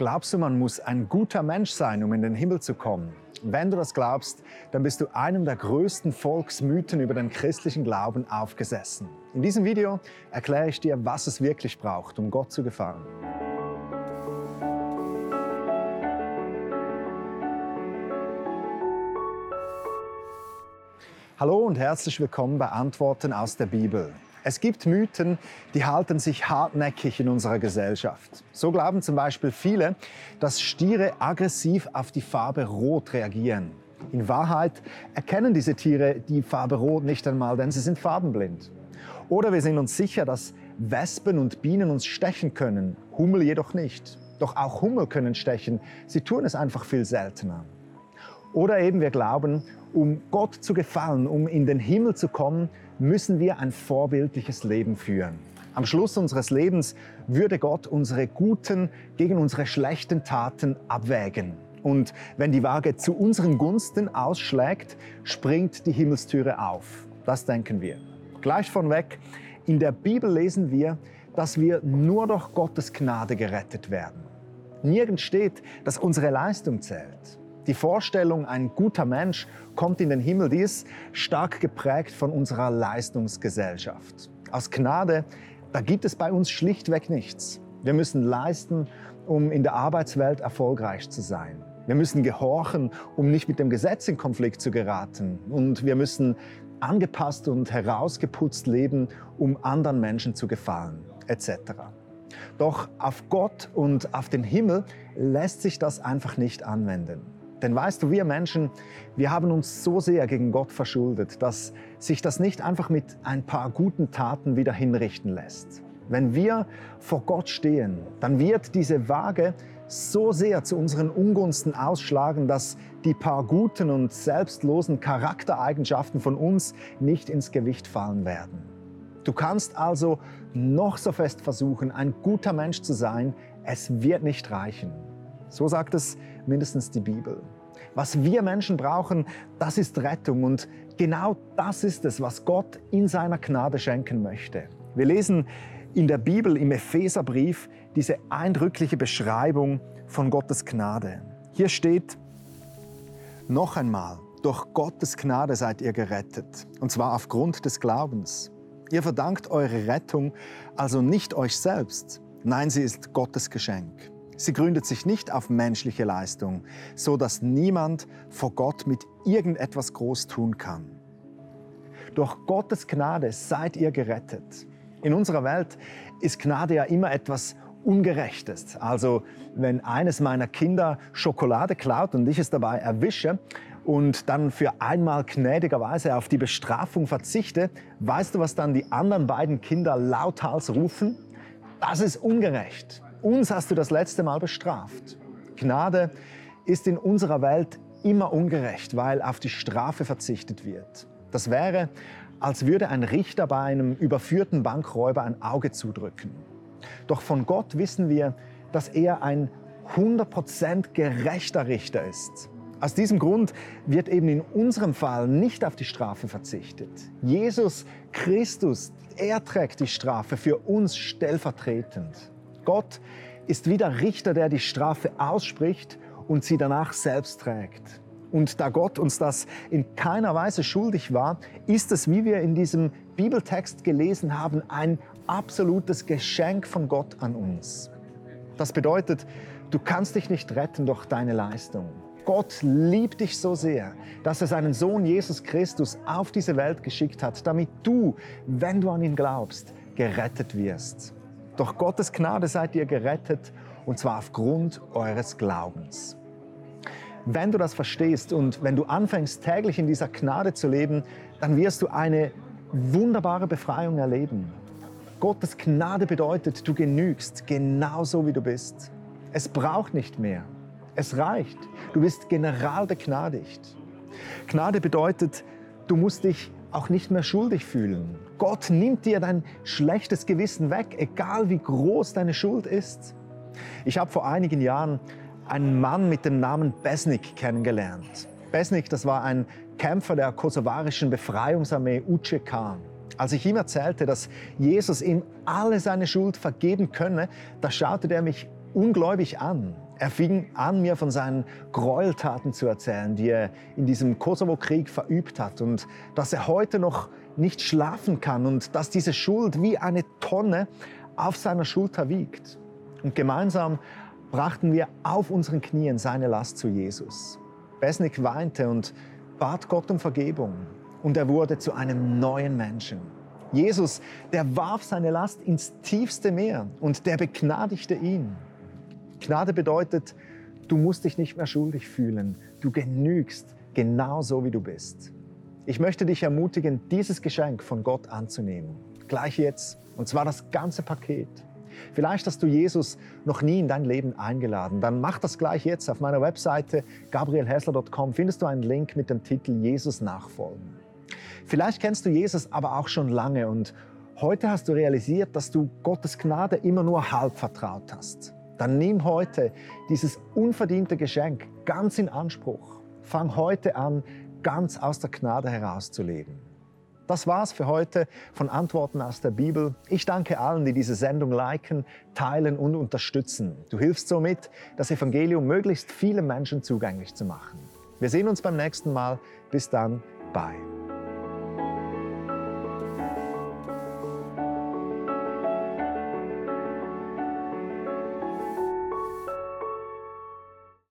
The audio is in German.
Glaubst du, man muss ein guter Mensch sein, um in den Himmel zu kommen? Wenn du das glaubst, dann bist du einem der größten Volksmythen über den christlichen Glauben aufgesessen. In diesem Video erkläre ich dir, was es wirklich braucht, um Gott zu gefallen. Hallo und herzlich willkommen bei Antworten aus der Bibel. Es gibt Mythen, die halten sich hartnäckig in unserer Gesellschaft. So glauben zum Beispiel viele, dass Stiere aggressiv auf die Farbe Rot reagieren. In Wahrheit erkennen diese Tiere die Farbe Rot nicht einmal, denn sie sind farbenblind. Oder wir sind uns sicher, dass Wespen und Bienen uns stechen können, Hummel jedoch nicht. Doch auch Hummel können stechen, sie tun es einfach viel seltener. Oder eben wir glauben, um Gott zu gefallen, um in den Himmel zu kommen, müssen wir ein vorbildliches Leben führen. Am Schluss unseres Lebens würde Gott unsere guten gegen unsere schlechten Taten abwägen. Und wenn die Waage zu unseren Gunsten ausschlägt, springt die Himmelstüre auf. Das denken wir. Gleich von weg, in der Bibel lesen wir, dass wir nur durch Gottes Gnade gerettet werden. Nirgends steht, dass unsere Leistung zählt. Die Vorstellung, ein guter Mensch kommt in den Himmel, die ist stark geprägt von unserer Leistungsgesellschaft. Aus Gnade, da gibt es bei uns schlichtweg nichts. Wir müssen leisten, um in der Arbeitswelt erfolgreich zu sein. Wir müssen gehorchen, um nicht mit dem Gesetz in Konflikt zu geraten. Und wir müssen angepasst und herausgeputzt leben, um anderen Menschen zu gefallen, etc. Doch auf Gott und auf den Himmel lässt sich das einfach nicht anwenden. Denn weißt du, wir Menschen, wir haben uns so sehr gegen Gott verschuldet, dass sich das nicht einfach mit ein paar guten Taten wieder hinrichten lässt. Wenn wir vor Gott stehen, dann wird diese Waage so sehr zu unseren Ungunsten ausschlagen, dass die paar guten und selbstlosen Charaktereigenschaften von uns nicht ins Gewicht fallen werden. Du kannst also noch so fest versuchen, ein guter Mensch zu sein, es wird nicht reichen. So sagt es mindestens die Bibel. Was wir Menschen brauchen, das ist Rettung und genau das ist es, was Gott in seiner Gnade schenken möchte. Wir lesen in der Bibel im Epheserbrief diese eindrückliche Beschreibung von Gottes Gnade. Hier steht, noch einmal, durch Gottes Gnade seid ihr gerettet, und zwar aufgrund des Glaubens. Ihr verdankt eure Rettung also nicht euch selbst, nein, sie ist Gottes Geschenk. Sie gründet sich nicht auf menschliche Leistung, so dass niemand vor Gott mit irgendetwas groß tun kann. Durch Gottes Gnade seid ihr gerettet. In unserer Welt ist Gnade ja immer etwas Ungerechtes. Also wenn eines meiner Kinder Schokolade klaut und ich es dabei erwische und dann für einmal gnädigerweise auf die Bestrafung verzichte, weißt du, was dann die anderen beiden Kinder lauthals rufen? Das ist ungerecht. Uns hast du das letzte Mal bestraft. Gnade ist in unserer Welt immer ungerecht, weil auf die Strafe verzichtet wird. Das wäre, als würde ein Richter bei einem überführten Bankräuber ein Auge zudrücken. Doch von Gott wissen wir, dass er ein 100% gerechter Richter ist. Aus diesem Grund wird eben in unserem Fall nicht auf die Strafe verzichtet. Jesus Christus, er trägt die Strafe für uns stellvertretend. Gott ist wie der Richter, der die Strafe ausspricht und sie danach selbst trägt. Und da Gott uns das in keiner Weise schuldig war, ist es, wie wir in diesem Bibeltext gelesen haben, ein absolutes Geschenk von Gott an uns. Das bedeutet, du kannst dich nicht retten durch deine Leistung. Gott liebt dich so sehr, dass er seinen Sohn Jesus Christus auf diese Welt geschickt hat, damit du, wenn du an ihn glaubst, gerettet wirst. Durch Gottes Gnade seid ihr gerettet und zwar aufgrund eures Glaubens. Wenn du das verstehst und wenn du anfängst täglich in dieser Gnade zu leben, dann wirst du eine wunderbare Befreiung erleben. Gottes Gnade bedeutet, du genügst genauso wie du bist. Es braucht nicht mehr. Es reicht. Du bist general begnadigt. Gnade bedeutet, du musst dich auch nicht mehr schuldig fühlen. Gott nimmt dir dein schlechtes Gewissen weg, egal wie groß deine Schuld ist. Ich habe vor einigen Jahren einen Mann mit dem Namen Besnik kennengelernt. Besnik, das war ein Kämpfer der kosovarischen Befreiungsarmee UCK. Als ich ihm erzählte, dass Jesus ihm alle seine Schuld vergeben könne, da schaute er mich ungläubig an. Er fing an, mir von seinen Gräueltaten zu erzählen, die er in diesem Kosovo-Krieg verübt hat und dass er heute noch nicht schlafen kann und dass diese Schuld wie eine Tonne auf seiner Schulter wiegt. Und gemeinsam brachten wir auf unseren Knien seine Last zu Jesus. Besnik weinte und bat Gott um Vergebung und er wurde zu einem neuen Menschen. Jesus, der warf seine Last ins tiefste Meer und der begnadigte ihn. Gnade bedeutet, du musst dich nicht mehr schuldig fühlen. Du genügst genau so, wie du bist. Ich möchte dich ermutigen, dieses Geschenk von Gott anzunehmen. Gleich jetzt. Und zwar das ganze Paket. Vielleicht hast du Jesus noch nie in dein Leben eingeladen. Dann mach das gleich jetzt. Auf meiner Webseite gabrielhessler.com findest du einen Link mit dem Titel Jesus nachfolgen. Vielleicht kennst du Jesus aber auch schon lange und heute hast du realisiert, dass du Gottes Gnade immer nur halb vertraut hast. Dann nimm heute dieses unverdiente Geschenk ganz in Anspruch. Fang heute an, ganz aus der Gnade herauszuleben. Das war's für heute von Antworten aus der Bibel. Ich danke allen, die diese Sendung liken, teilen und unterstützen. Du hilfst somit, das Evangelium möglichst vielen Menschen zugänglich zu machen. Wir sehen uns beim nächsten Mal. Bis dann. Bye.